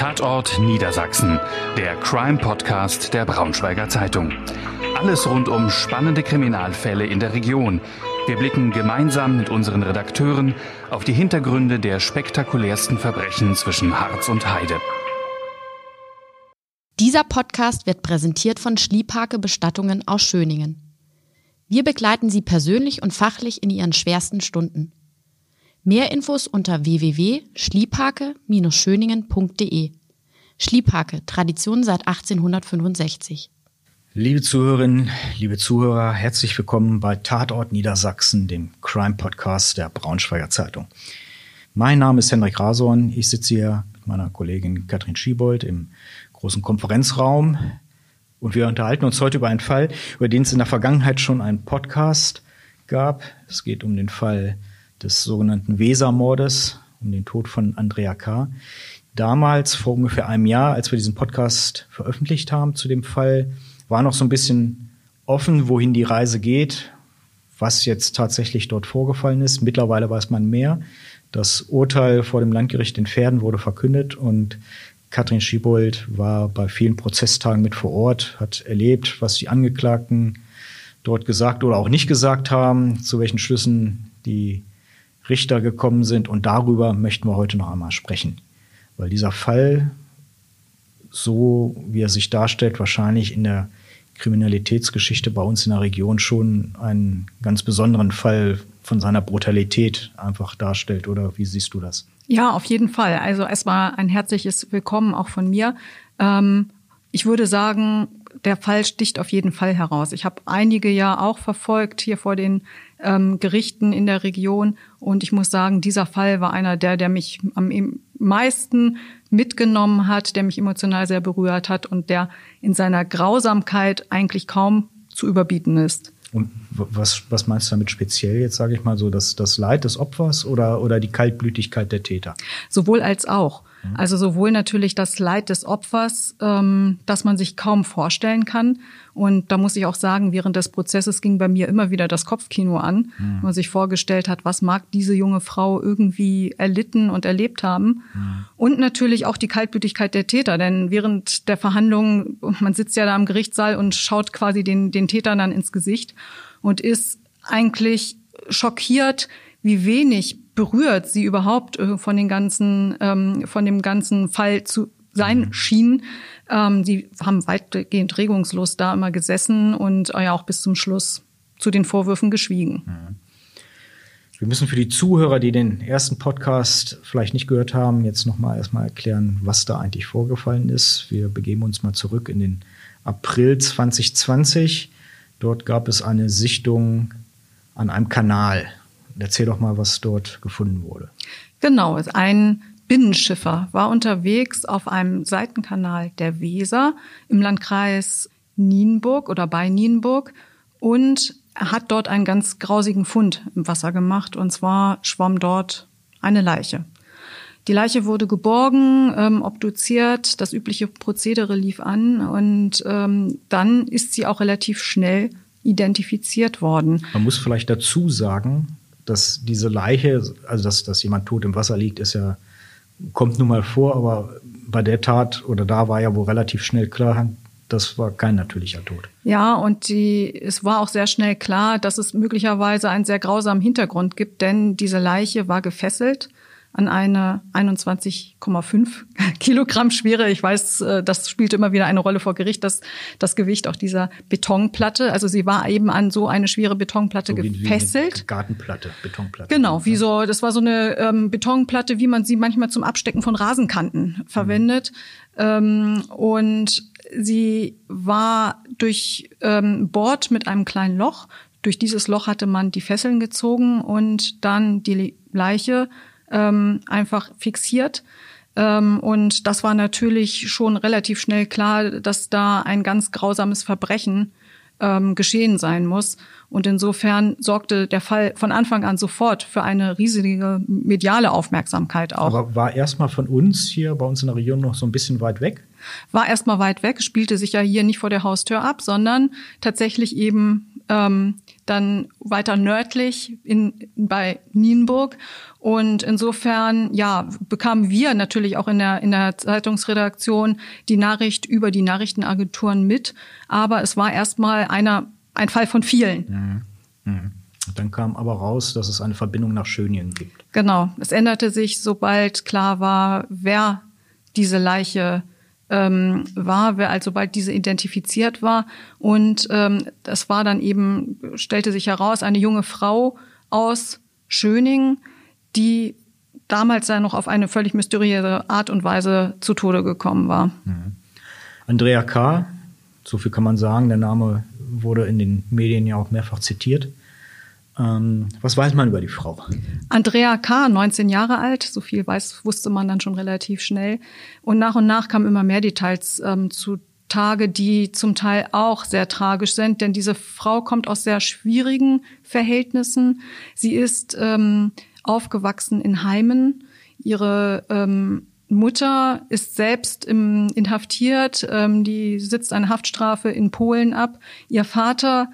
Tatort Niedersachsen, der Crime-Podcast der Braunschweiger Zeitung. Alles rund um spannende Kriminalfälle in der Region. Wir blicken gemeinsam mit unseren Redakteuren auf die Hintergründe der spektakulärsten Verbrechen zwischen Harz und Heide. Dieser Podcast wird präsentiert von Schliephake Bestattungen aus Schöningen. Wir begleiten Sie persönlich und fachlich in Ihren schwersten Stunden. Mehr Infos unter www.schliephake-schöningen.de. Schliephake, Tradition seit 1865. Liebe Zuhörerinnen, liebe Zuhörer, herzlich willkommen bei Tatort Niedersachsen, dem Crime Podcast der Braunschweiger Zeitung. Mein Name ist Henrik Rason. Ich sitze hier mit meiner Kollegin Katrin Schiebold im großen Konferenzraum und wir unterhalten uns heute über einen Fall, über den es in der Vergangenheit schon einen Podcast gab. Es geht um den Fall des sogenannten Weser-Mordes, um den Tod von Andrea K. Damals, vor ungefähr einem Jahr, als wir diesen Podcast veröffentlicht haben zu dem Fall, war noch so ein bisschen offen, wohin die Reise geht, was jetzt tatsächlich dort vorgefallen ist. Mittlerweile weiß man mehr. Das Urteil vor dem Landgericht in Pferden wurde verkündet und Katrin Schiebold war bei vielen Prozesstagen mit vor Ort, hat erlebt, was die Angeklagten dort gesagt oder auch nicht gesagt haben, zu welchen Schlüssen die Richter gekommen sind. Und darüber möchten wir heute noch einmal sprechen. Weil dieser Fall, so wie er sich darstellt, wahrscheinlich in der Kriminalitätsgeschichte bei uns in der Region schon einen ganz besonderen Fall von seiner Brutalität einfach darstellt. Oder wie siehst du das? Ja, auf jeden Fall. Also erstmal ein herzliches Willkommen auch von mir. Ähm, ich würde sagen, der Fall sticht auf jeden Fall heraus. Ich habe einige ja auch verfolgt hier vor den ähm, Gerichten in der Region und ich muss sagen, dieser Fall war einer der, der mich am meisten mitgenommen hat, der mich emotional sehr berührt hat und der in seiner Grausamkeit eigentlich kaum zu überbieten ist. Und was, was meinst du damit speziell jetzt, sage ich mal so, das, das Leid des Opfers oder, oder die Kaltblütigkeit der Täter? Sowohl als auch. Mhm. Also sowohl natürlich das Leid des Opfers, ähm, das man sich kaum vorstellen kann. Und da muss ich auch sagen, während des Prozesses ging bei mir immer wieder das Kopfkino an, mhm. man sich vorgestellt hat, was mag diese junge Frau irgendwie erlitten und erlebt haben. Mhm. Und natürlich auch die Kaltblütigkeit der Täter, denn während der Verhandlungen, man sitzt ja da im Gerichtssaal und schaut quasi den, den Tätern dann ins Gesicht und ist eigentlich schockiert, wie wenig berührt sie überhaupt äh, von den ganzen, ähm, von dem ganzen Fall zu sein mhm. schien. Ähm, sie haben weitgehend regungslos da immer gesessen und äh, ja auch bis zum Schluss zu den Vorwürfen geschwiegen. Mhm. Wir müssen für die Zuhörer, die den ersten Podcast vielleicht nicht gehört haben, jetzt nochmal erstmal erklären, was da eigentlich vorgefallen ist. Wir begeben uns mal zurück in den April 2020. Dort gab es eine Sichtung an einem Kanal Erzähl doch mal, was dort gefunden wurde. Genau, ein Binnenschiffer war unterwegs auf einem Seitenkanal der Weser im Landkreis Nienburg oder bei Nienburg und hat dort einen ganz grausigen Fund im Wasser gemacht und zwar schwamm dort eine Leiche. Die Leiche wurde geborgen, ähm, obduziert, das übliche Prozedere lief an und ähm, dann ist sie auch relativ schnell identifiziert worden. Man muss vielleicht dazu sagen, dass diese Leiche, also dass, dass jemand tot im Wasser liegt, ist ja, kommt nun mal vor, aber bei der Tat oder da war ja wohl relativ schnell klar, das war kein natürlicher Tod. Ja, und die, es war auch sehr schnell klar, dass es möglicherweise einen sehr grausamen Hintergrund gibt, denn diese Leiche war gefesselt an eine 21,5 Kilogramm schwere, ich weiß, äh, das spielt immer wieder eine Rolle vor Gericht, das, das Gewicht auch dieser Betonplatte. Also sie war eben an so eine schwere Betonplatte so gefesselt. Wie Gartenplatte, Betonplatte. Genau, wie so, das war so eine ähm, Betonplatte, wie man sie manchmal zum Abstecken von Rasenkanten verwendet. Mhm. Ähm, und sie war durch ähm, Bord mit einem kleinen Loch. Durch dieses Loch hatte man die Fesseln gezogen und dann die Leiche ähm, einfach fixiert. Ähm, und das war natürlich schon relativ schnell klar, dass da ein ganz grausames Verbrechen ähm, geschehen sein muss. Und insofern sorgte der Fall von Anfang an sofort für eine riesige mediale Aufmerksamkeit auch. Aber war erstmal von uns hier bei uns in der Region noch so ein bisschen weit weg? War erstmal weit weg, spielte sich ja hier nicht vor der Haustür ab, sondern tatsächlich eben ähm, dann weiter nördlich in, bei Nienburg. Und insofern, ja, bekamen wir natürlich auch in der, in der Zeitungsredaktion die Nachricht über die Nachrichtenagenturen mit. Aber es war erstmal einer, ein Fall von vielen. Mhm. Mhm. Dann kam aber raus, dass es eine Verbindung nach Schönien gibt. Genau. Es änderte sich, sobald klar war, wer diese Leiche ähm, war, wer also bald diese identifiziert war. Und ähm, das war dann eben, stellte sich heraus, eine junge Frau aus Schöning, die damals ja noch auf eine völlig mysteriöse Art und Weise zu Tode gekommen war. Mhm. Andrea K., so viel kann man sagen, der Name wurde in den Medien ja auch mehrfach zitiert. Ähm, was weiß man über die Frau? Andrea K., 19 Jahre alt, so viel weiß, wusste man dann schon relativ schnell. Und nach und nach kamen immer mehr Details ähm, zu Tage, die zum Teil auch sehr tragisch sind, denn diese Frau kommt aus sehr schwierigen Verhältnissen. Sie ist ähm, aufgewachsen in Heimen. Ihre ähm, Mutter ist selbst im, inhaftiert, ähm, die sitzt eine Haftstrafe in Polen ab. Ihr Vater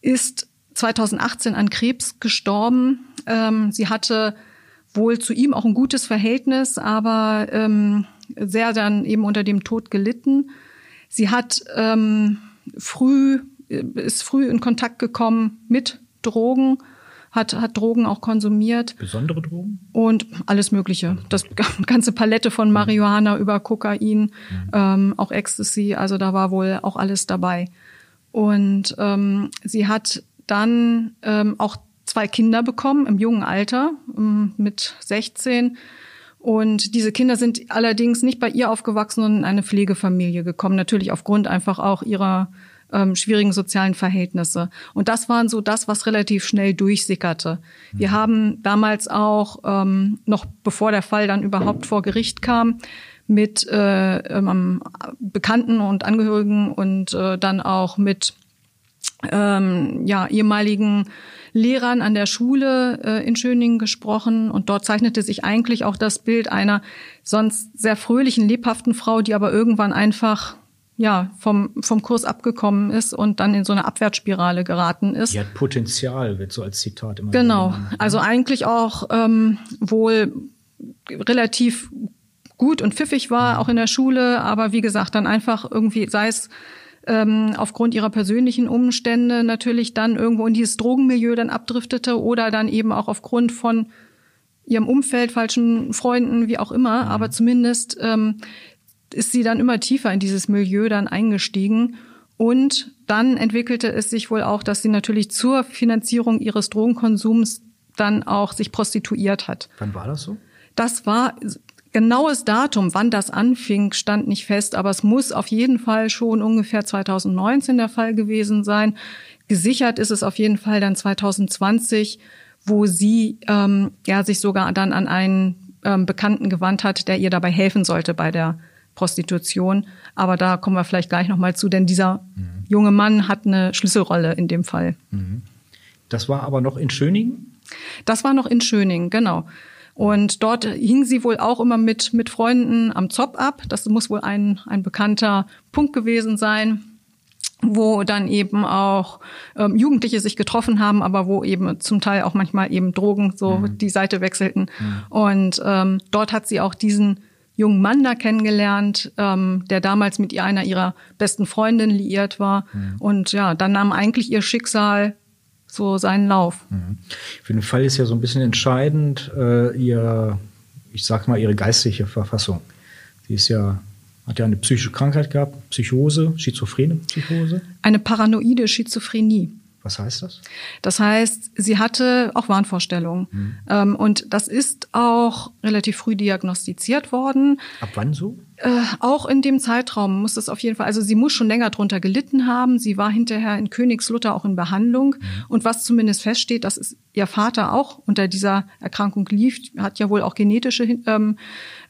ist 2018 an Krebs gestorben. Ähm, sie hatte wohl zu ihm auch ein gutes Verhältnis, aber ähm, sehr dann eben unter dem Tod gelitten. Sie hat ähm, früh ist früh in Kontakt gekommen mit Drogen, hat hat Drogen auch konsumiert. Besondere Drogen? Und alles Mögliche. Das ganze Palette von Marihuana über Kokain, mhm. ähm, auch Ecstasy. Also da war wohl auch alles dabei. Und ähm, sie hat dann ähm, auch zwei Kinder bekommen im jungen Alter, ähm, mit 16. Und diese Kinder sind allerdings nicht bei ihr aufgewachsen, sondern in eine Pflegefamilie gekommen. Natürlich aufgrund einfach auch ihrer ähm, schwierigen sozialen Verhältnisse. Und das waren so das, was relativ schnell durchsickerte. Wir mhm. haben damals auch, ähm, noch bevor der Fall dann überhaupt vor Gericht kam, mit äh, ähm, Bekannten und Angehörigen und äh, dann auch mit ähm, ja, ehemaligen Lehrern an der Schule äh, in Schöningen gesprochen und dort zeichnete sich eigentlich auch das Bild einer sonst sehr fröhlichen, lebhaften Frau, die aber irgendwann einfach ja vom vom Kurs abgekommen ist und dann in so eine Abwärtsspirale geraten ist. Die hat Potenzial, wird so als Zitat immer. Genau, genannt. also eigentlich auch ähm, wohl relativ gut und pfiffig war, auch in der Schule, aber wie gesagt, dann einfach irgendwie, sei es ähm, aufgrund ihrer persönlichen Umstände natürlich dann irgendwo in dieses Drogenmilieu dann abdriftete oder dann eben auch aufgrund von ihrem Umfeld, falschen Freunden, wie auch immer. Mhm. Aber zumindest ähm, ist sie dann immer tiefer in dieses Milieu dann eingestiegen. Und dann entwickelte es sich wohl auch, dass sie natürlich zur Finanzierung ihres Drogenkonsums dann auch sich prostituiert hat. Wann war das so? Das war Genaues Datum, wann das anfing, stand nicht fest, aber es muss auf jeden Fall schon ungefähr 2019 der Fall gewesen sein. Gesichert ist es auf jeden Fall dann 2020, wo sie ähm, ja sich sogar dann an einen ähm, Bekannten gewandt hat, der ihr dabei helfen sollte bei der Prostitution. Aber da kommen wir vielleicht gleich nochmal zu, denn dieser mhm. junge Mann hat eine Schlüsselrolle in dem Fall. Mhm. Das war aber noch in Schöningen? Das war noch in Schöningen, genau. Und dort hing sie wohl auch immer mit, mit Freunden am Zopp ab. Das muss wohl ein, ein bekannter Punkt gewesen sein wo dann eben auch ähm, Jugendliche sich getroffen haben, aber wo eben zum Teil auch manchmal eben Drogen so mhm. die Seite wechselten. Mhm. Und ähm, dort hat sie auch diesen jungen Mann da kennengelernt, ähm, der damals mit ihr einer ihrer besten Freundinnen liiert war. Mhm. Und ja, dann nahm eigentlich ihr Schicksal so seinen Lauf. Mhm. Für den Fall ist ja so ein bisschen entscheidend, äh, ihr, ich sag mal, ihre geistliche Verfassung. Sie ist ja, hat ja eine psychische Krankheit gehabt, Psychose, schizophrene Psychose. Eine paranoide Schizophrenie. Was heißt das? Das heißt, sie hatte auch Wahnvorstellungen. Mhm. Ähm, und das ist auch relativ früh diagnostiziert worden. Ab wann so? Äh, auch in dem Zeitraum muss es auf jeden Fall, also sie muss schon länger drunter gelitten haben. Sie war hinterher in Königslutter auch in Behandlung. Mhm. Und was zumindest feststeht, dass es ihr Vater auch unter dieser Erkrankung lief, hat ja wohl auch genetische ähm,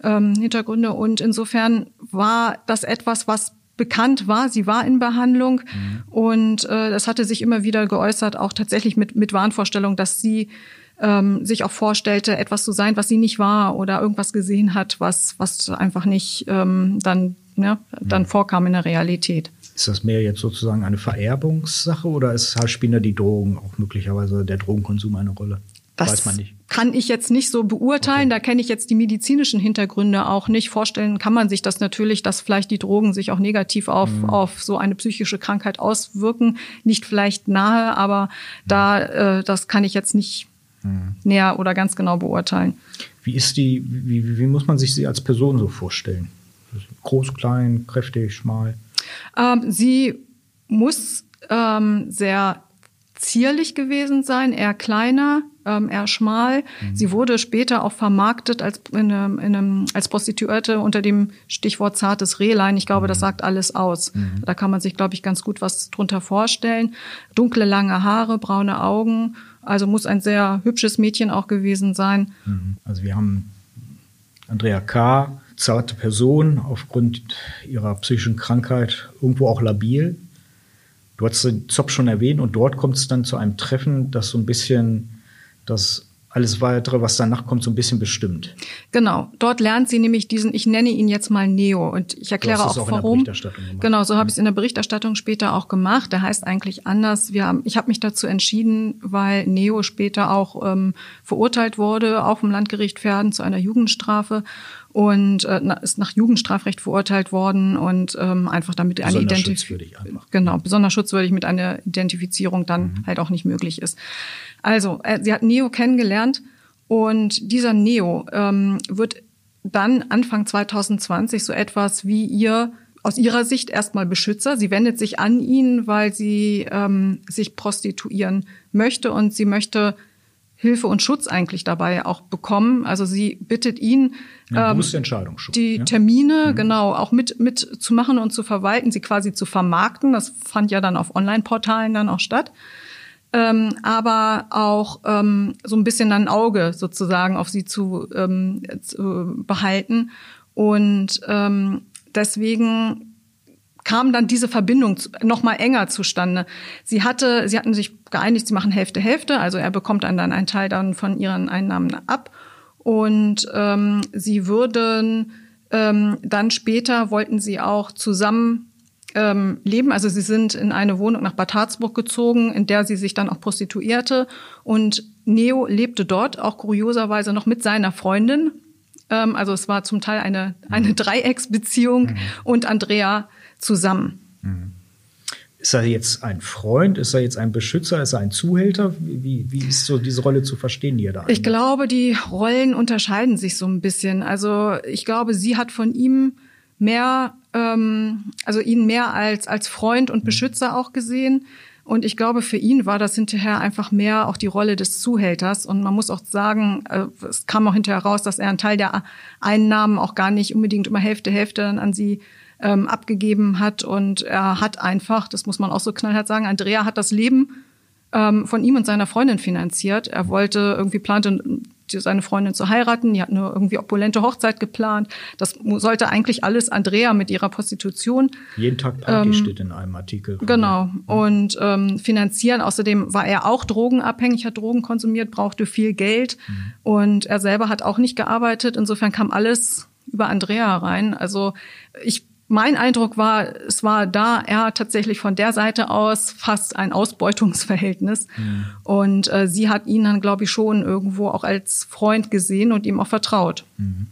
ähm, Hintergründe. Und insofern war das etwas, was bekannt war. Sie war in Behandlung mhm. und äh, das hatte sich immer wieder geäußert, auch tatsächlich mit, mit Wahnvorstellung, dass sie ähm, sich auch vorstellte, etwas zu sein, was sie nicht war oder irgendwas gesehen hat, was, was einfach nicht ähm, dann, ja, dann mhm. vorkam in der Realität. Ist das mehr jetzt sozusagen eine Vererbungssache oder ist, spielen da die Drogen auch möglicherweise der Drogenkonsum eine Rolle? Das Weiß man nicht. kann ich jetzt nicht so beurteilen. Okay. Da kenne ich jetzt die medizinischen Hintergründe auch nicht. Vorstellen kann man sich das natürlich, dass vielleicht die Drogen sich auch negativ auf, mhm. auf so eine psychische Krankheit auswirken. Nicht vielleicht nahe, aber mhm. da, äh, das kann ich jetzt nicht mhm. näher oder ganz genau beurteilen. Wie ist die, wie, wie muss man sich sie als Person so vorstellen? Groß, klein, kräftig, schmal? Ähm, sie muss ähm, sehr zierlich gewesen sein, eher kleiner, ähm, eher schmal. Mhm. Sie wurde später auch vermarktet als, in einem, in einem, als Prostituierte unter dem Stichwort zartes Rehlein. Ich glaube, mhm. das sagt alles aus. Mhm. Da kann man sich, glaube ich, ganz gut was drunter vorstellen. Dunkle, lange Haare, braune Augen. Also muss ein sehr hübsches Mädchen auch gewesen sein. Mhm. Also wir haben Andrea K., zarte Person, aufgrund ihrer psychischen Krankheit irgendwo auch labil. Du hast den Zopf schon erwähnt und dort kommt es dann zu einem Treffen, das so ein bisschen das alles weitere, was danach kommt, so ein bisschen bestimmt. Genau, dort lernt sie nämlich diesen, ich nenne ihn jetzt mal Neo und ich erkläre auch, auch warum. Genau, so habe ich es in der Berichterstattung später auch gemacht. Der heißt eigentlich anders. Wir haben, ich habe mich dazu entschieden, weil Neo später auch ähm, verurteilt wurde, auch vom Landgericht Pferden zu einer Jugendstrafe und äh, ist nach Jugendstrafrecht verurteilt worden und ähm, einfach damit eine Identifizierung genau besonders schutzwürdig mit einer Identifizierung dann mhm. halt auch nicht möglich ist. Also äh, sie hat Neo kennengelernt und dieser Neo ähm, wird dann Anfang 2020 so etwas wie ihr aus ihrer Sicht erstmal Beschützer. Sie wendet sich an ihn, weil sie ähm, sich prostituieren möchte und sie möchte Hilfe und Schutz eigentlich dabei auch bekommen. Also sie bittet ihn, ähm, schon, die ja? Termine mhm. genau auch mit mit zu machen und zu verwalten, sie quasi zu vermarkten. Das fand ja dann auf Online-Portalen dann auch statt. Ähm, aber auch ähm, so ein bisschen ein Auge sozusagen auf sie zu, ähm, zu behalten. Und ähm, deswegen kam dann diese Verbindung noch mal enger zustande. Sie hatte, sie hatten sich geeinigt, sie machen Hälfte Hälfte, also er bekommt dann einen Teil dann von ihren Einnahmen ab und ähm, sie würden ähm, dann später wollten sie auch zusammen ähm, leben. Also sie sind in eine Wohnung nach Bad Harzburg gezogen, in der sie sich dann auch prostituierte und Neo lebte dort auch kurioserweise noch mit seiner Freundin. Ähm, also es war zum Teil eine eine mhm. Dreiecksbeziehung mhm. und Andrea zusammen. Mhm. Ist er jetzt ein Freund? Ist er jetzt ein Beschützer? Ist er ein Zuhälter? Wie, wie ist so diese Rolle zu verstehen, die er da Ich einnimmt? glaube, die Rollen unterscheiden sich so ein bisschen. Also ich glaube, sie hat von ihm mehr, ähm, also ihn mehr als, als Freund und mhm. Beschützer auch gesehen. Und ich glaube, für ihn war das hinterher einfach mehr auch die Rolle des Zuhälters. Und man muss auch sagen, äh, es kam auch hinterher raus, dass er einen Teil der Einnahmen auch gar nicht unbedingt immer Hälfte, Hälfte an sie ähm, abgegeben hat. Und er hat einfach, das muss man auch so knallhart sagen, Andrea hat das Leben ähm, von ihm und seiner Freundin finanziert. Er wollte irgendwie plante seine Freundin zu heiraten. Die hat eine irgendwie opulente Hochzeit geplant. Das sollte eigentlich alles Andrea mit ihrer Prostitution. Jeden Tag Party ähm, steht in einem Artikel. Genau. Und ähm, finanzieren. Außerdem war er auch drogenabhängig, hat Drogen konsumiert, brauchte viel Geld. Mhm. Und er selber hat auch nicht gearbeitet. Insofern kam alles über Andrea rein. Also ich mein Eindruck war, es war da er tatsächlich von der Seite aus fast ein Ausbeutungsverhältnis. Mhm. Und äh, sie hat ihn dann, glaube ich, schon irgendwo auch als Freund gesehen und ihm auch vertraut. Mhm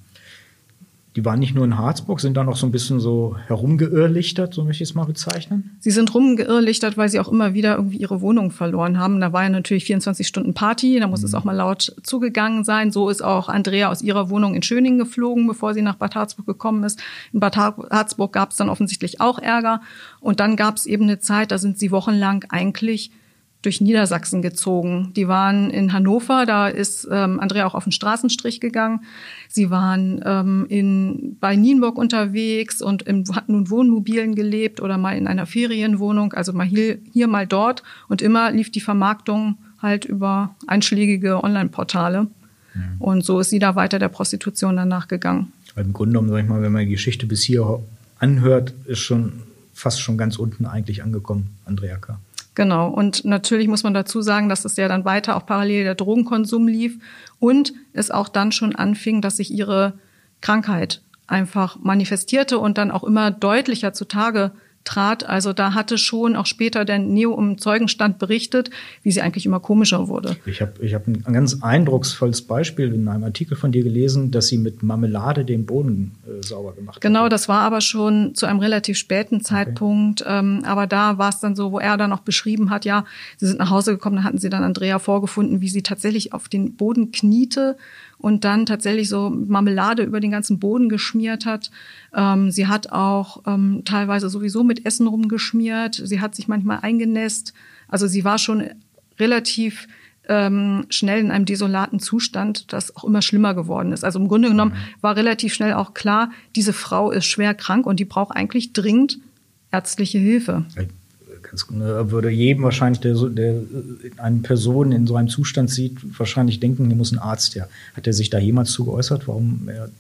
die waren nicht nur in Harzburg, sind da noch so ein bisschen so herumgeirrlichtert, so möchte ich es mal bezeichnen? Sie sind rumgeirrlichtert, weil sie auch immer wieder irgendwie ihre Wohnung verloren haben. Da war ja natürlich 24 Stunden Party, da muss mhm. es auch mal laut zugegangen sein. So ist auch Andrea aus ihrer Wohnung in Schöningen geflogen, bevor sie nach Bad Harzburg gekommen ist. In Bad Harzburg gab es dann offensichtlich auch Ärger. Und dann gab es eben eine Zeit, da sind sie wochenlang eigentlich durch Niedersachsen gezogen. Die waren in Hannover, da ist ähm, Andrea auch auf den Straßenstrich gegangen. Sie waren ähm, in, bei Nienburg unterwegs und im, hatten nun Wohnmobilen gelebt oder mal in einer Ferienwohnung, also mal hier, hier mal dort. Und immer lief die Vermarktung halt über einschlägige Online-Portale. Ja. Und so ist sie da weiter der Prostitution danach gegangen. Im Grunde genommen, sag ich mal, wenn man die Geschichte bis hier anhört, ist schon fast schon ganz unten eigentlich angekommen, Andrea K. Genau. Und natürlich muss man dazu sagen, dass es ja dann weiter auch parallel der Drogenkonsum lief und es auch dann schon anfing, dass sich ihre Krankheit einfach manifestierte und dann auch immer deutlicher zutage trat. Also da hatte schon auch später der Neo im Zeugenstand berichtet, wie sie eigentlich immer komischer wurde. Ich habe ich hab ein ganz eindrucksvolles Beispiel in einem Artikel von dir gelesen, dass sie mit Marmelade den Boden äh, sauber gemacht hat. Genau, das war aber schon zu einem relativ späten Zeitpunkt. Okay. Ähm, aber da war es dann so, wo er dann auch beschrieben hat, ja, sie sind nach Hause gekommen, da hatten sie dann Andrea vorgefunden, wie sie tatsächlich auf den Boden kniete und dann tatsächlich so Marmelade über den ganzen Boden geschmiert hat. Ähm, sie hat auch ähm, teilweise sowieso mit Essen rumgeschmiert. Sie hat sich manchmal eingenässt. Also sie war schon relativ ähm, schnell in einem desolaten Zustand, das auch immer schlimmer geworden ist. Also im Grunde genommen mhm. war relativ schnell auch klar, diese Frau ist schwer krank und die braucht eigentlich dringend ärztliche Hilfe würde jedem wahrscheinlich, der, der eine Person in so einem Zustand sieht, wahrscheinlich denken, hier muss ein Arzt her. Hat er sich da jemals zu geäußert, warum er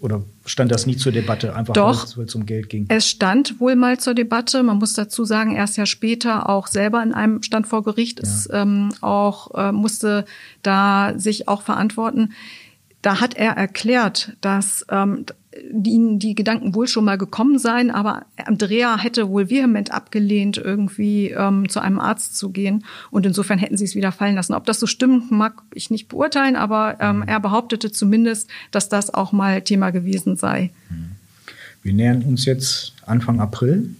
oder stand das nie zur Debatte, einfach Doch, weil es um Geld ging? Es stand wohl mal zur Debatte. Man muss dazu sagen, erst ja später auch selber in einem stand vor Gericht, ja. ist ähm, auch äh, musste da sich auch verantworten. Da hat er erklärt, dass ähm, ihnen die Gedanken wohl schon mal gekommen sein, aber Andrea hätte wohl vehement abgelehnt, irgendwie ähm, zu einem Arzt zu gehen. Und insofern hätten sie es wieder fallen lassen. Ob das so stimmt, mag ich nicht beurteilen, aber ähm, er behauptete zumindest, dass das auch mal Thema gewesen sei. Wir nähern uns jetzt Anfang April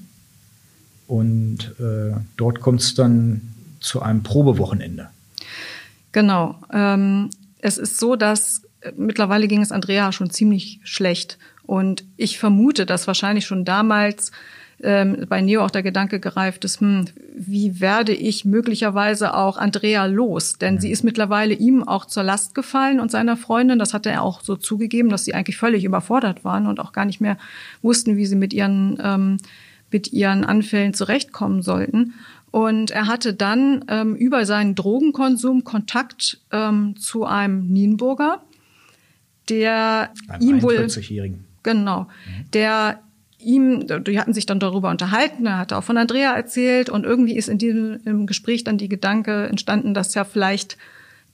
und äh, dort kommt es dann zu einem Probewochenende. Genau. Ähm, es ist so, dass mittlerweile ging es Andrea schon ziemlich schlecht. Und ich vermute, dass wahrscheinlich schon damals ähm, bei Neo auch der Gedanke gereift ist, hm, wie werde ich möglicherweise auch Andrea los? Denn sie ist mittlerweile ihm auch zur Last gefallen und seiner Freundin. Das hat er auch so zugegeben, dass sie eigentlich völlig überfordert waren und auch gar nicht mehr wussten, wie sie mit ihren, ähm, mit ihren Anfällen zurechtkommen sollten. Und er hatte dann ähm, über seinen Drogenkonsum Kontakt ähm, zu einem Nienburger, der Einem ihm wohl genau, mhm. der ihm, die hatten sich dann darüber unterhalten, er hatte auch von Andrea erzählt und irgendwie ist in diesem Gespräch dann die Gedanke entstanden, dass ja vielleicht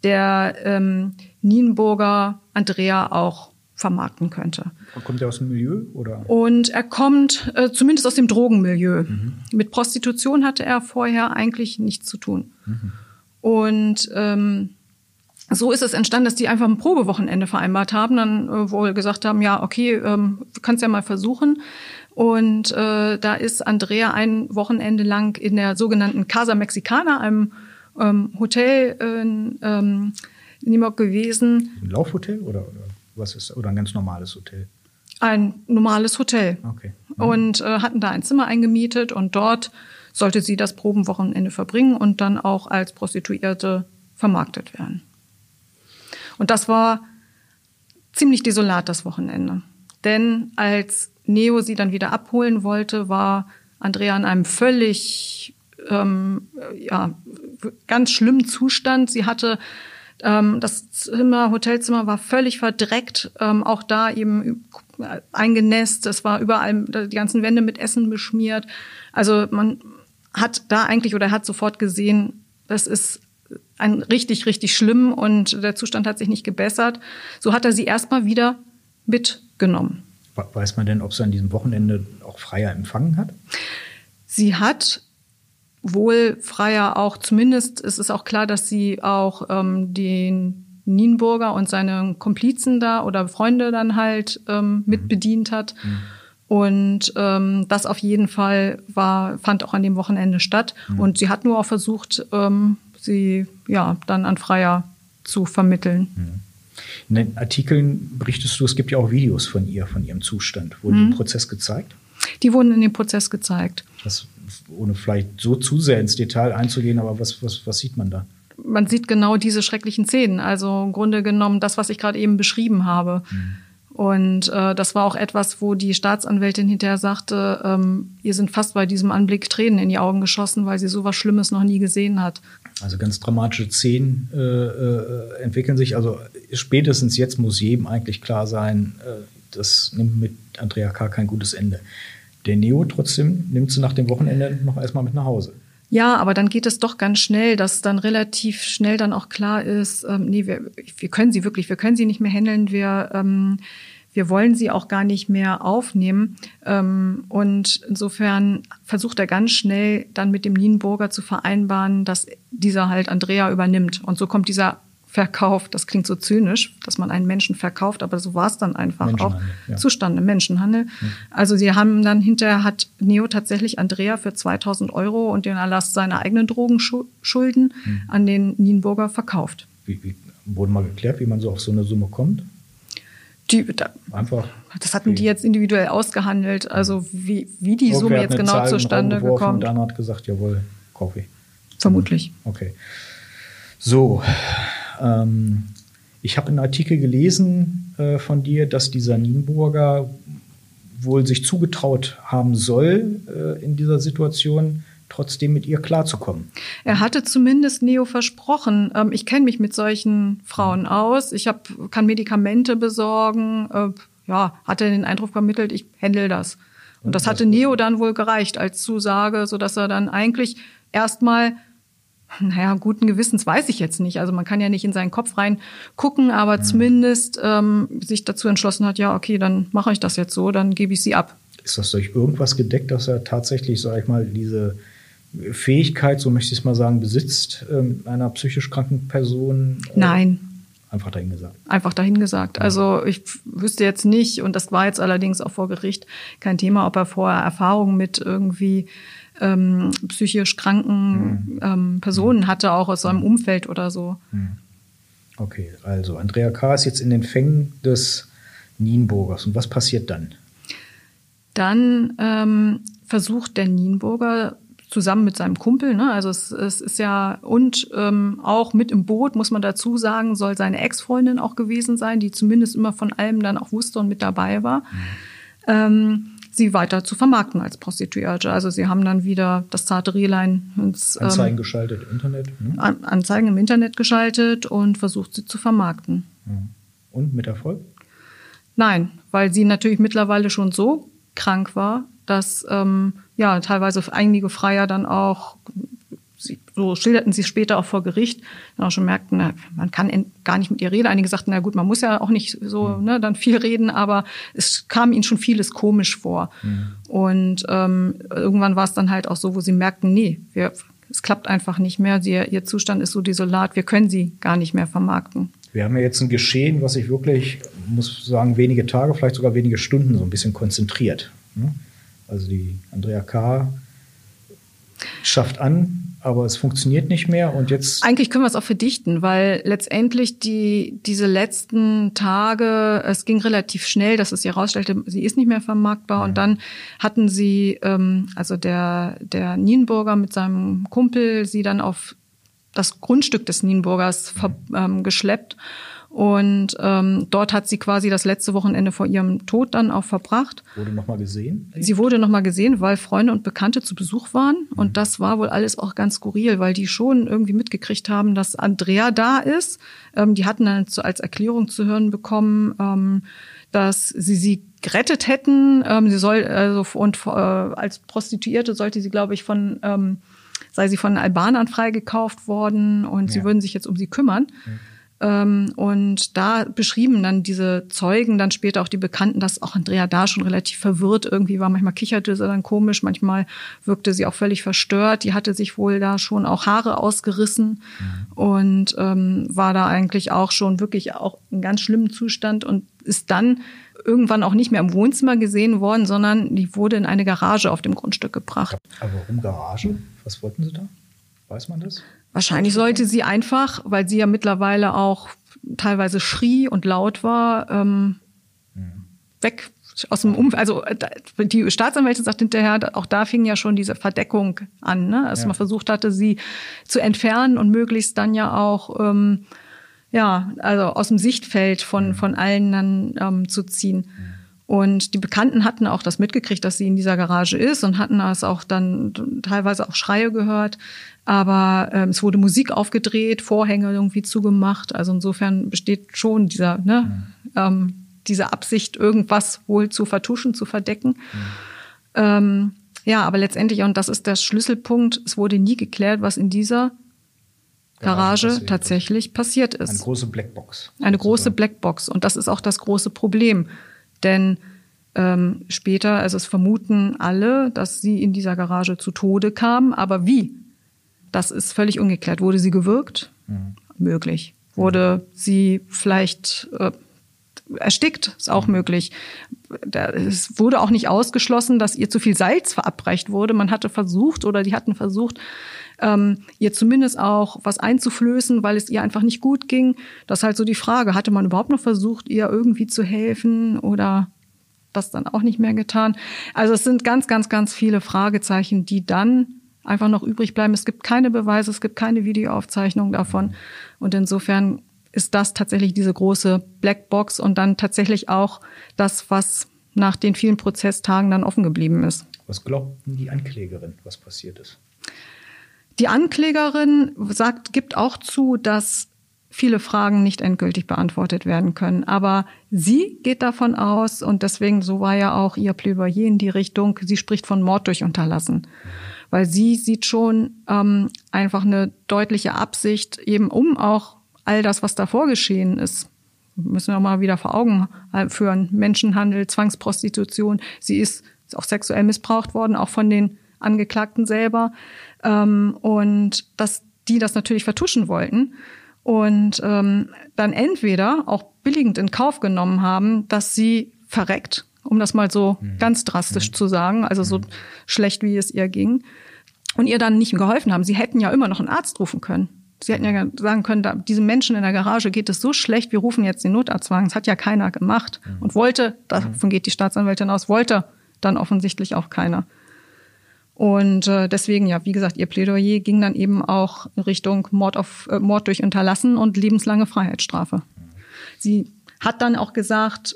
der ähm, Nienburger Andrea auch vermarkten könnte. Kommt er aus dem Milieu oder? Und er kommt äh, zumindest aus dem Drogenmilieu. Mhm. Mit Prostitution hatte er vorher eigentlich nichts zu tun. Mhm. Und ähm, so ist es entstanden, dass die einfach ein Probewochenende vereinbart haben, dann äh, wohl gesagt haben, ja, okay, ähm, kannst ja mal versuchen. Und äh, da ist Andrea ein Wochenende lang in der sogenannten Casa Mexicana, einem ähm, Hotel in ähm, Nimok gewesen. Ein Laufhotel oder, oder was ist oder ein ganz normales Hotel? Ein normales Hotel. Okay. Mhm. Und äh, hatten da ein Zimmer eingemietet und dort sollte sie das Probenwochenende verbringen und dann auch als Prostituierte vermarktet werden. Und das war ziemlich desolat, das Wochenende. Denn als Neo sie dann wieder abholen wollte, war Andrea in einem völlig, ähm, ja, ganz schlimmen Zustand. Sie hatte ähm, das Zimmer, Hotelzimmer war völlig verdreckt, ähm, auch da eben eingenässt. Es war überall die ganzen Wände mit Essen beschmiert. Also man hat da eigentlich oder hat sofort gesehen, das ist ein richtig, richtig schlimm und der Zustand hat sich nicht gebessert. So hat er sie erstmal wieder mitgenommen. Weiß man denn, ob sie an diesem Wochenende auch Freier empfangen hat? Sie hat wohl Freier auch, zumindest ist es auch klar, dass sie auch ähm, den Nienburger und seine Komplizen da oder Freunde dann halt ähm, mhm. mitbedient hat. Mhm. Und ähm, das auf jeden Fall war, fand auch an dem Wochenende statt. Mhm. Und sie hat nur auch versucht, ähm, sie ja dann an Freier zu vermitteln. Mhm. In den Artikeln berichtest du, es gibt ja auch Videos von ihr, von ihrem Zustand. Wurden mhm. im Prozess gezeigt? Die wurden in dem Prozess gezeigt. Das, ohne vielleicht so zu sehr ins Detail einzugehen, aber was, was, was sieht man da? Man sieht genau diese schrecklichen Szenen. Also im Grunde genommen das, was ich gerade eben beschrieben habe. Mhm. Und äh, das war auch etwas, wo die Staatsanwältin hinterher sagte, ähm, ihr sind fast bei diesem Anblick Tränen in die Augen geschossen, weil sie sowas Schlimmes noch nie gesehen hat. Also ganz dramatische Szenen äh, äh, entwickeln sich. Also spätestens jetzt muss jedem eigentlich klar sein, äh, das nimmt mit Andrea K. kein gutes Ende. Der Neo trotzdem nimmt sie nach dem Wochenende noch erstmal mit nach Hause. Ja, aber dann geht es doch ganz schnell, dass dann relativ schnell dann auch klar ist, ähm, nee, wir, wir können sie wirklich, wir können sie nicht mehr handeln, wir, ähm, wir wollen sie auch gar nicht mehr aufnehmen. Ähm, und insofern versucht er ganz schnell dann mit dem Nienburger zu vereinbaren, dass dieser halt Andrea übernimmt. Und so kommt dieser Verkauf, das klingt so zynisch, dass man einen Menschen verkauft, aber so war es dann einfach auch ja. zustande, Menschenhandel. Mhm. Also sie haben dann hinterher hat Neo tatsächlich Andrea für 2000 Euro und den Erlass seiner eigenen Drogenschulden mhm. an den Nienburger verkauft. Wie, wie, wurde mal geklärt, wie man so auf so eine Summe kommt? Die, da, Einfach. Das hatten die jetzt individuell ausgehandelt, also wie, wie die Summe jetzt genau Zahl zustande gekommen. Und dann hat gesagt, jawohl, Kaffee. Vermutlich. Okay. So, ähm, ich habe einen Artikel gelesen äh, von dir, dass dieser Nienburger wohl sich zugetraut haben soll, äh, in dieser Situation trotzdem mit ihr klarzukommen. Er hatte zumindest Neo versprochen, ähm, ich kenne mich mit solchen Frauen aus, ich hab, kann Medikamente besorgen, äh, ja, hat er den Eindruck vermittelt, ich handle das. Und, das hatte Neo dann wohl gereicht als Zusage, so dass er dann eigentlich erstmal naja, guten Gewissens weiß ich jetzt nicht. Also man kann ja nicht in seinen Kopf rein gucken, aber mhm. zumindest ähm, sich dazu entschlossen hat, ja, okay, dann mache ich das jetzt so, dann gebe ich sie ab. Ist das durch irgendwas gedeckt, dass er tatsächlich, sage ich mal, diese Fähigkeit, so möchte ich es mal sagen, besitzt, ähm, einer psychisch kranken Person? Nein. Einfach dahin gesagt. Einfach dahin gesagt. Also ich wüsste jetzt nicht, und das war jetzt allerdings auch vor Gericht kein Thema, ob er vorher Erfahrungen mit irgendwie ähm, psychisch kranken mhm. ähm, Personen hatte, auch aus seinem mhm. Umfeld oder so. Okay, also Andrea K. ist jetzt in den Fängen des Nienburgers. Und was passiert dann? Dann ähm, versucht der Nienburger zusammen mit seinem Kumpel, ne? also es, es ist ja, und ähm, auch mit im Boot, muss man dazu sagen, soll seine Ex-Freundin auch gewesen sein, die zumindest immer von allem dann auch wusste und mit dabei war. Mhm. Ähm, sie weiter zu vermarkten als Prostituierte. Also sie haben dann wieder das zarte Rehlein ins Anzeigen ähm, geschaltet im Internet. Ne? Anzeigen im Internet geschaltet und versucht sie zu vermarkten. Und mit Erfolg? Nein, weil sie natürlich mittlerweile schon so krank war, dass ähm, ja teilweise einige Freier dann auch sie, so schilderten sie später auch vor Gericht, dann auch schon merkten, na, man kann gar nicht mit ihr reden. Einige sagten, na gut, man muss ja auch nicht so mhm. ne, dann viel reden, aber es kam ihnen schon vieles komisch vor. Mhm. Und ähm, irgendwann war es dann halt auch so, wo sie merkten, nee, wir, es klappt einfach nicht mehr. Sie, ihr Zustand ist so desolat, wir können sie gar nicht mehr vermarkten. Wir haben ja jetzt ein Geschehen, was sich wirklich, muss sagen, wenige Tage, vielleicht sogar wenige Stunden so ein bisschen konzentriert. Ne? Also die Andrea K. schafft an, aber es funktioniert nicht mehr und jetzt. Eigentlich können wir es auch verdichten, weil letztendlich die, diese letzten Tage, es ging relativ schnell, dass es sich herausstellte, sie ist nicht mehr vermarktbar ja. und dann hatten sie, ähm, also der, der Nienburger mit seinem Kumpel sie dann auf das Grundstück des Nienburgers ja. ähm, geschleppt und ähm, dort hat sie quasi das letzte Wochenende vor ihrem Tod dann auch verbracht. Wurde nochmal gesehen? Sie wurde nochmal gesehen, weil Freunde und Bekannte zu Besuch waren. Mhm. Und das war wohl alles auch ganz skurril, weil die schon irgendwie mitgekriegt haben, dass Andrea da ist. Ähm, die hatten dann als Erklärung zu hören bekommen, ähm, dass sie sie gerettet hätten. Ähm, sie soll also und äh, als Prostituierte sollte sie, glaube ich, von ähm, sei sie von Albanern freigekauft worden und ja. sie würden sich jetzt um sie kümmern. Mhm. Ähm, und da beschrieben dann diese Zeugen, dann später auch die Bekannten, dass auch Andrea da schon relativ verwirrt irgendwie war. Manchmal kicherte sie dann komisch, manchmal wirkte sie auch völlig verstört. Die hatte sich wohl da schon auch Haare ausgerissen mhm. und ähm, war da eigentlich auch schon wirklich auch in ganz schlimmen Zustand und ist dann irgendwann auch nicht mehr im Wohnzimmer gesehen worden, sondern die wurde in eine Garage auf dem Grundstück gebracht. Aber warum Garage? Was wollten sie da? Weiß man das? Wahrscheinlich sollte sie einfach, weil sie ja mittlerweile auch teilweise schrie und laut war, ähm, mhm. weg aus dem Umfeld. Also äh, die Staatsanwältin sagt hinterher, auch da fing ja schon diese Verdeckung an, ne? dass ja. man versucht hatte, sie zu entfernen und möglichst dann ja auch ähm, ja also aus dem Sichtfeld von mhm. von allen dann ähm, zu ziehen. Mhm. Und die Bekannten hatten auch das mitgekriegt, dass sie in dieser Garage ist und hatten das auch dann teilweise auch Schreie gehört. Aber ähm, es wurde Musik aufgedreht, Vorhänge irgendwie zugemacht. Also insofern besteht schon dieser, ne, mhm. ähm, diese Absicht, irgendwas wohl zu vertuschen, zu verdecken. Mhm. Ähm, ja, aber letztendlich, und das ist der Schlüsselpunkt, es wurde nie geklärt, was in dieser Garage, Garage tatsächlich passiert ist. Eine große Blackbox. Eine große Blackbox. Und das ist auch das große Problem Denn ähm, später, also es vermuten alle, dass sie in dieser Garage zu Tode kam. Aber wie? Das ist völlig ungeklärt. Wurde sie gewürgt? Mhm. Möglich. Wurde sie vielleicht äh, erstickt? Ist auch möglich. Es wurde auch nicht ausgeschlossen, dass ihr zu viel Salz verabreicht wurde. Man hatte versucht oder die hatten versucht, ähm, ihr zumindest auch was einzuflößen, weil es ihr einfach nicht gut ging. Das ist halt so die Frage, hatte man überhaupt noch versucht, ihr irgendwie zu helfen oder das dann auch nicht mehr getan? Also es sind ganz, ganz, ganz viele Fragezeichen, die dann einfach noch übrig bleiben. Es gibt keine Beweise, es gibt keine Videoaufzeichnung davon. Und insofern ist das tatsächlich diese große Blackbox und dann tatsächlich auch das, was nach den vielen Prozesstagen dann offen geblieben ist. Was glaubt die Anklägerin, was passiert ist? Die Anklägerin sagt, gibt auch zu, dass viele Fragen nicht endgültig beantwortet werden können. Aber sie geht davon aus, und deswegen, so war ja auch ihr Plädoyer in die Richtung, sie spricht von Mord durch Unterlassen. Weil sie sieht schon ähm, einfach eine deutliche Absicht, eben um auch all das, was davor geschehen ist, müssen wir mal wieder vor Augen führen. Menschenhandel, Zwangsprostitution. Sie ist auch sexuell missbraucht worden, auch von den Angeklagten selber. Ähm, und dass die das natürlich vertuschen wollten und ähm, dann entweder auch billigend in Kauf genommen haben, dass sie verreckt, um das mal so mhm. ganz drastisch mhm. zu sagen, also so mhm. schlecht wie es ihr ging, und ihr dann nicht geholfen haben. Sie hätten ja immer noch einen Arzt rufen können. Sie hätten ja sagen können, da, diesem Menschen in der Garage geht es so schlecht, wir rufen jetzt den Notarztwagen. Das hat ja keiner gemacht mhm. und wollte, davon geht die Staatsanwältin aus, wollte dann offensichtlich auch keiner. Und äh, deswegen, ja, wie gesagt, ihr Plädoyer ging dann eben auch in Richtung Mord, auf, äh, Mord durch Unterlassen und lebenslange Freiheitsstrafe. Sie hat dann auch gesagt,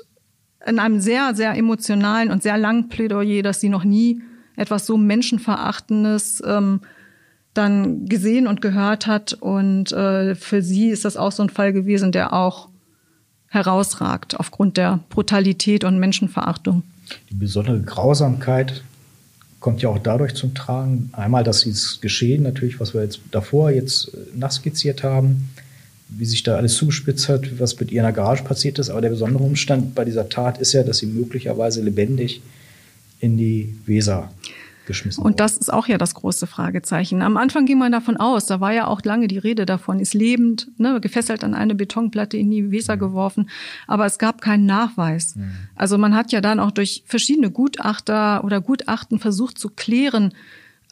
in einem sehr, sehr emotionalen und sehr langen Plädoyer, dass sie noch nie etwas so Menschenverachtendes ähm, dann gesehen und gehört hat. Und äh, für sie ist das auch so ein Fall gewesen, der auch herausragt aufgrund der Brutalität und Menschenverachtung. Die besondere Grausamkeit kommt ja auch dadurch zum Tragen. Einmal, dass dieses Geschehen natürlich, was wir jetzt davor jetzt äh, nachskizziert haben, wie sich da alles zugespitzt hat, was mit ihr in der Garage passiert ist. Aber der besondere Umstand bei dieser Tat ist ja, dass sie möglicherweise lebendig in die Weser geschmissen Und das ist auch ja das große Fragezeichen. Am Anfang ging man davon aus, da war ja auch lange die Rede davon, ist lebend, ne, gefesselt an eine Betonplatte in die Weser mhm. geworfen, aber es gab keinen Nachweis. Mhm. Also man hat ja dann auch durch verschiedene Gutachter oder Gutachten versucht zu klären,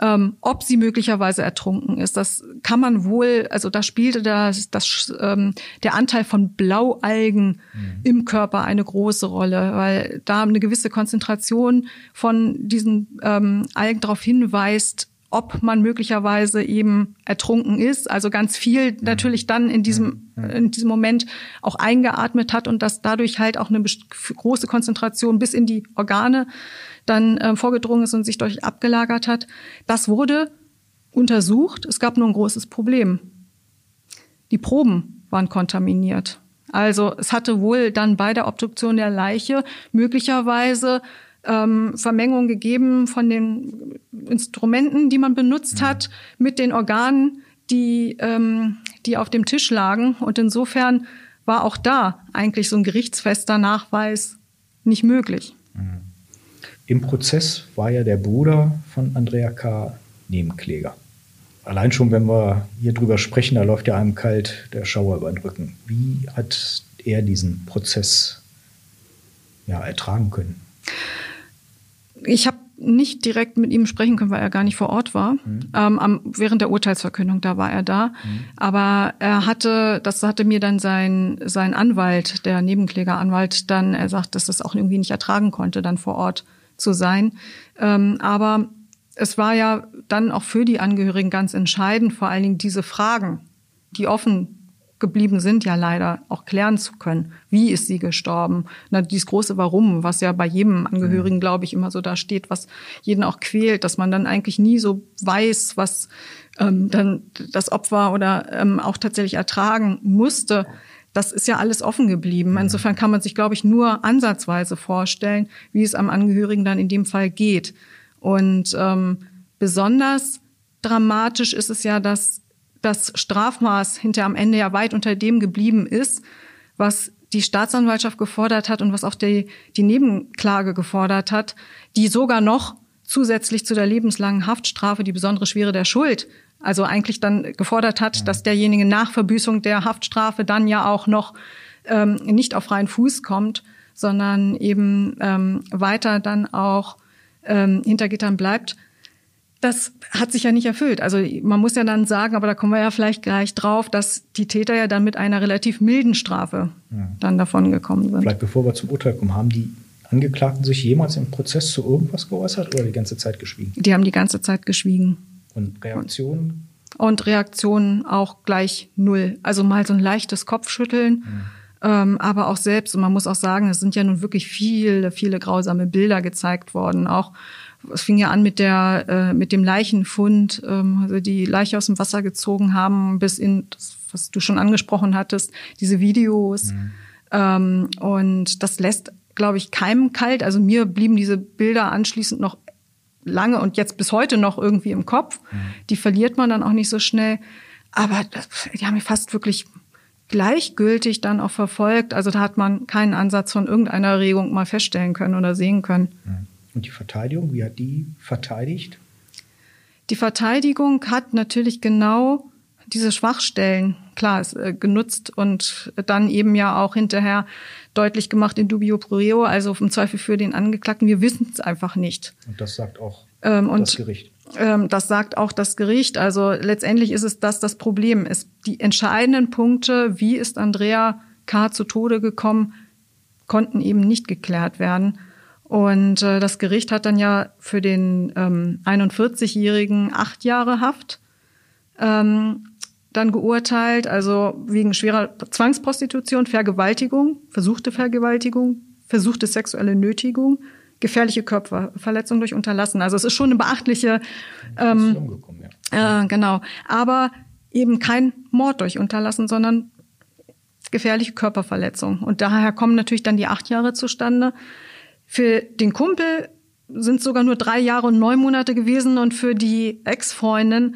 ähm, ob sie möglicherweise ertrunken ist. Das kann man wohl, also da spielte das, das ähm, der Anteil von Blaualgen mhm. im Körper eine große Rolle, weil da eine gewisse Konzentration von diesen ähm, Algen darauf hinweist, ob man möglicherweise eben ertrunken ist, also ganz viel mhm. natürlich dann in diesem mhm. in diesem Moment auch eingeatmet hat und dass dadurch halt auch eine große Konzentration bis in die Organe dann äh, vorgedrungen ist und sich durch abgelagert hat. Das wurde untersucht. Es gab nur ein großes Problem. Die Proben waren kontaminiert. Also es hatte wohl dann bei der Obduktion der Leiche möglicherweise ähm, Vermengung gegeben von den Instrumenten, die man benutzt hat, mit den Organen, die, ähm, die auf dem Tisch lagen. Und insofern war auch da eigentlich so ein gerichtsfester Nachweis nicht möglich. Im Prozess war ja der Bruder von Andrea K. Nebenkläger. Allein schon, wenn wir hier drüber sprechen, da läuft ja einem kalt der Schauer über den Rücken. Wie hat er diesen Prozess ja, ertragen können? Ich habe nicht direkt mit ihm sprechen können, weil er gar nicht vor Ort war. Mhm. Ähm, am, während der Urteilsverkündung, da war er da. Mhm. Aber er hatte, das hatte mir dann sein, sein Anwalt, der Nebenklägeranwalt, dann, er sagt, dass das auch irgendwie nicht ertragen konnte, dann vor Ort zu sein. Ähm, aber es war ja dann auch für die Angehörigen ganz entscheidend, vor allen Dingen diese Fragen, die offen geblieben sind, ja leider auch klären zu können. Wie ist sie gestorben? Na, dieses große Warum, was ja bei jedem Angehörigen, glaube ich, immer so da steht, was jeden auch quält, dass man dann eigentlich nie so weiß, was ähm, dann das Opfer oder ähm, auch tatsächlich ertragen musste. Das ist ja alles offen geblieben. Insofern kann man sich, glaube ich, nur ansatzweise vorstellen, wie es am Angehörigen dann in dem Fall geht. Und ähm, besonders dramatisch ist es ja, dass das Strafmaß hinter am Ende ja weit unter dem geblieben ist, was die Staatsanwaltschaft gefordert hat und was auch die, die Nebenklage gefordert hat, die sogar noch zusätzlich zu der lebenslangen Haftstrafe die besondere Schwere der Schuld, also eigentlich dann gefordert hat, dass derjenige nach Verbüßung der Haftstrafe dann ja auch noch ähm, nicht auf freien Fuß kommt, sondern eben ähm, weiter dann auch ähm, hinter Gittern bleibt. Das hat sich ja nicht erfüllt. Also man muss ja dann sagen, aber da kommen wir ja vielleicht gleich drauf, dass die Täter ja dann mit einer relativ milden Strafe ja. dann davon gekommen sind. Vielleicht bevor wir zum Urteil kommen, haben die Angeklagten sich jemals im Prozess zu irgendwas geäußert oder die ganze Zeit geschwiegen? Die haben die ganze Zeit geschwiegen. Und Reaktionen? Und Reaktionen auch gleich null. Also mal so ein leichtes Kopfschütteln. Mhm ähm, aber auch selbst, und man muss auch sagen, es sind ja nun wirklich viele, viele grausame Bilder gezeigt worden. Auch es fing ja an mit der äh, mit dem Leichenfund, ähm, also die Leiche aus dem Wasser gezogen haben, bis in das, was du schon angesprochen hattest, diese Videos. Mhm. Ähm, und das lässt, glaube ich, keinem kalt. Also mir blieben diese Bilder anschließend noch lange und jetzt bis heute noch irgendwie im Kopf. Mhm. Die verliert man dann auch nicht so schnell. Aber die haben mich fast wirklich gleichgültig dann auch verfolgt. Also da hat man keinen Ansatz von irgendeiner Erregung mal feststellen können oder sehen können. Und die Verteidigung, wie hat die verteidigt? Die Verteidigung hat natürlich genau diese Schwachstellen, klar, äh, genutzt und dann eben ja auch hinterher deutlich gemacht in dubio pro reo, also im Zweifel für den Angeklagten. Wir wissen es einfach nicht. Und das sagt auch ähm, das Gericht. Ähm, das sagt auch das Gericht. Also letztendlich ist es das das Problem. Ist die entscheidenden Punkte, wie ist Andrea K. zu Tode gekommen, konnten eben nicht geklärt werden. Und äh, das Gericht hat dann ja für den ähm, 41-Jährigen acht Jahre Haft ähm, dann geurteilt, also wegen schwerer Zwangsprostitution, Vergewaltigung, versuchte Vergewaltigung, versuchte sexuelle Nötigung gefährliche Körperverletzung durch Unterlassen. Also es ist schon eine beachtliche, ähm, ja. äh, genau, aber eben kein Mord durch Unterlassen, sondern gefährliche Körperverletzung. Und daher kommen natürlich dann die acht Jahre zustande. Für den Kumpel sind sogar nur drei Jahre und neun Monate gewesen und für die Ex-Freundin,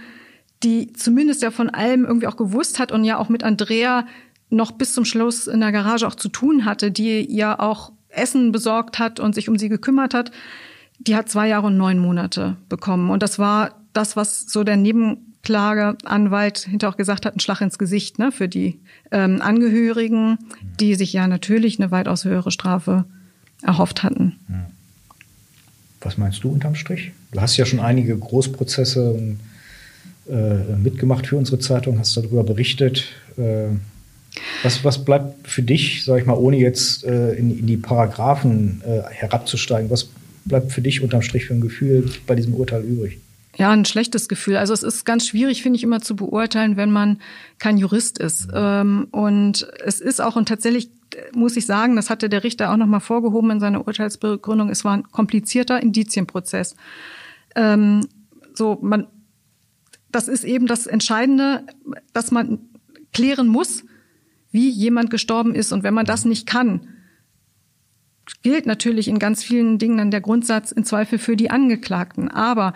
die zumindest ja von allem irgendwie auch gewusst hat und ja auch mit Andrea noch bis zum Schluss in der Garage auch zu tun hatte, die ja auch Essen besorgt hat und sich um sie gekümmert hat, die hat zwei Jahre und neun Monate bekommen. Und das war das, was so der Nebenklageanwalt hinter auch gesagt hat, ein Schlag ins Gesicht ne, für die ähm, Angehörigen, die sich ja natürlich eine weitaus höhere Strafe erhofft hatten. Was meinst du unterm Strich? Du hast ja schon einige Großprozesse äh, mitgemacht für unsere Zeitung, hast darüber berichtet. Äh, was, was bleibt für dich, sag ich mal, ohne jetzt äh, in, in, die Paragraphen äh, herabzusteigen, was bleibt für dich unterm Strich für ein Gefühl bei diesem Urteil übrig? Ja, ein schlechtes Gefühl. Also es ist ganz schwierig, finde ich, immer zu beurteilen, wenn man kein Jurist ist. Ähm, und es ist auch, und tatsächlich muss ich sagen, das hatte der Richter auch nochmal vorgehoben in seiner Urteilsbegründung, es war ein komplizierter Indizienprozess. Ähm, so, man, das ist eben das Entscheidende, dass man klären muss, wie jemand gestorben ist. Und wenn man das nicht kann, gilt natürlich in ganz vielen Dingen dann der Grundsatz in Zweifel für die Angeklagten. Aber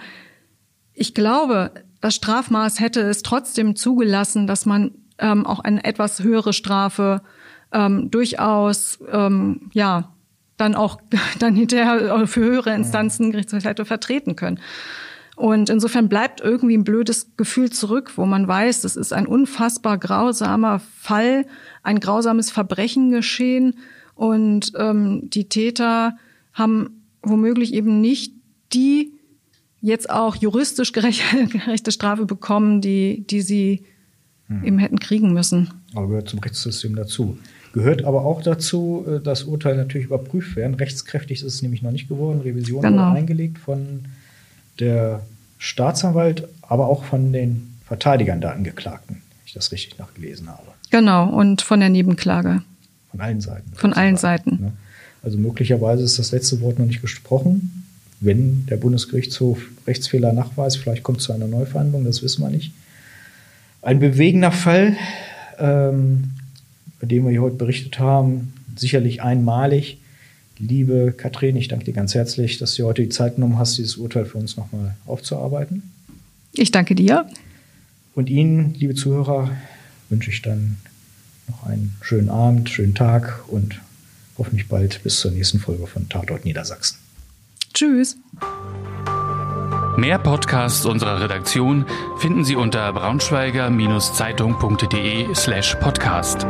ich glaube, das Strafmaß hätte es trotzdem zugelassen, dass man ähm, auch eine etwas höhere Strafe ähm, durchaus ähm, ja dann auch dann hinterher für höhere Instanzen Gerichtshof hätte vertreten können. Und insofern bleibt irgendwie ein blödes Gefühl zurück, wo man weiß, das ist ein unfassbar grausamer Fall, ein grausames Verbrechen geschehen und ähm, die Täter haben womöglich eben nicht die jetzt auch juristisch gerechte, gerechte Strafe bekommen, die, die sie hm. eben hätten kriegen müssen. Aber gehört zum Rechtssystem dazu. Gehört aber auch dazu, äh, das Urteil natürlich überprüft werden. Rechtskräftig ist es nämlich noch nicht geworden. Revision genau. wurde eingelegt von der Staatsanwalt, aber auch von den Verteidigern der Angeklagten, wenn ich das richtig nachgelesen habe. Genau, und von der Nebenklage. Von allen Seiten. Von allen Seiten. Ne? Also möglicherweise ist das letzte Wort noch nicht gesprochen. Wenn der Bundesgerichtshof Rechtsfehler nachweist, vielleicht kommt es zu einer Neuverhandlung, das wissen wir nicht. Ein bewegender Fall, ähm, bei dem wir hier heute berichtet haben, sicherlich einmalig. Liebe Katrin, ich danke dir ganz herzlich, dass du heute die Zeit genommen hast, dieses Urteil für uns nochmal aufzuarbeiten. Ich danke dir. Und Ihnen, liebe Zuhörer, wünsche ich dann noch einen schönen Abend, schönen Tag und hoffentlich bald bis zur nächsten Folge von Tatort Niedersachsen. Tschüss. Mehr Podcasts unserer Redaktion finden Sie unter braunschweiger-zeitung.de slash podcast.